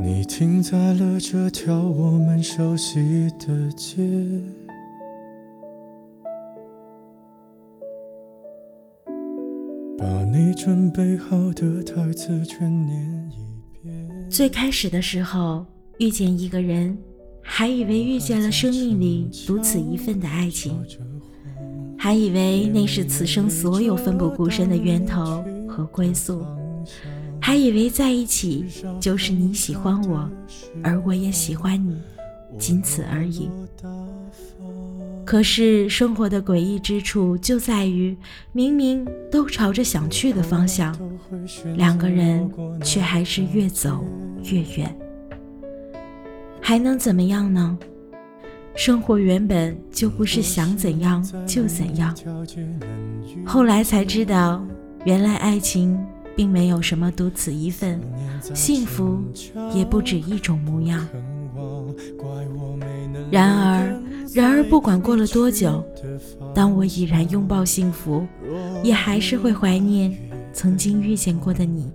你停在了这条我们熟悉的街，把你准备好的台词全念一遍。最开始的时候，遇见一个人，还以为遇见了生命里独此一份的爱情，还以为那是此生所有奋不顾身的源头和归宿。还以为在一起就是你喜欢我，而我也喜欢你，仅此而已。可是生活的诡异之处就在于，明明都朝着想去的方向，两个人却还是越走越远。还能怎么样呢？生活原本就不是想怎样就怎样。后来才知道，原来爱情。并没有什么独此一份，幸福也不止一种模样。然而，然而，不管过了多久，当我已然拥抱幸福，也还是会怀念曾经遇见过的你，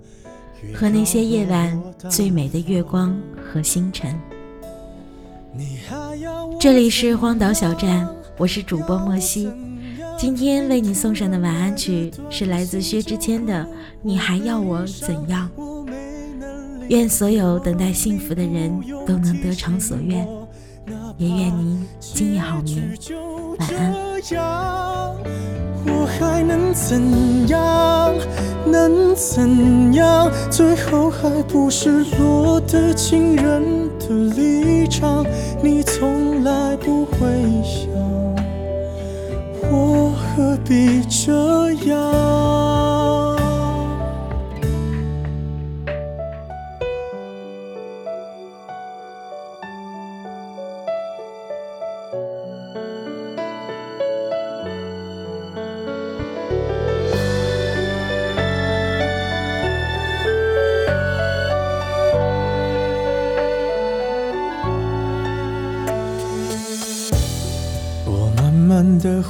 和那些夜晚最美的月光和星辰。这里是荒岛小站，我是主播莫西。今天为你送上的晚安曲是来自薛之谦的《你还要我怎样》。愿所有等待幸福的人都能得偿所愿，也愿您今夜好眠，晚安。我还能怎样？能怎样？最后还不是落得情人的立场？你从来不会想。我何必这样？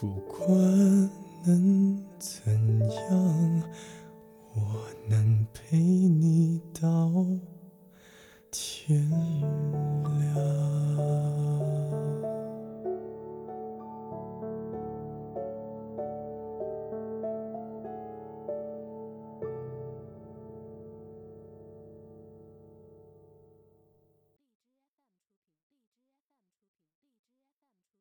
不管能怎样，我能陪你到天亮。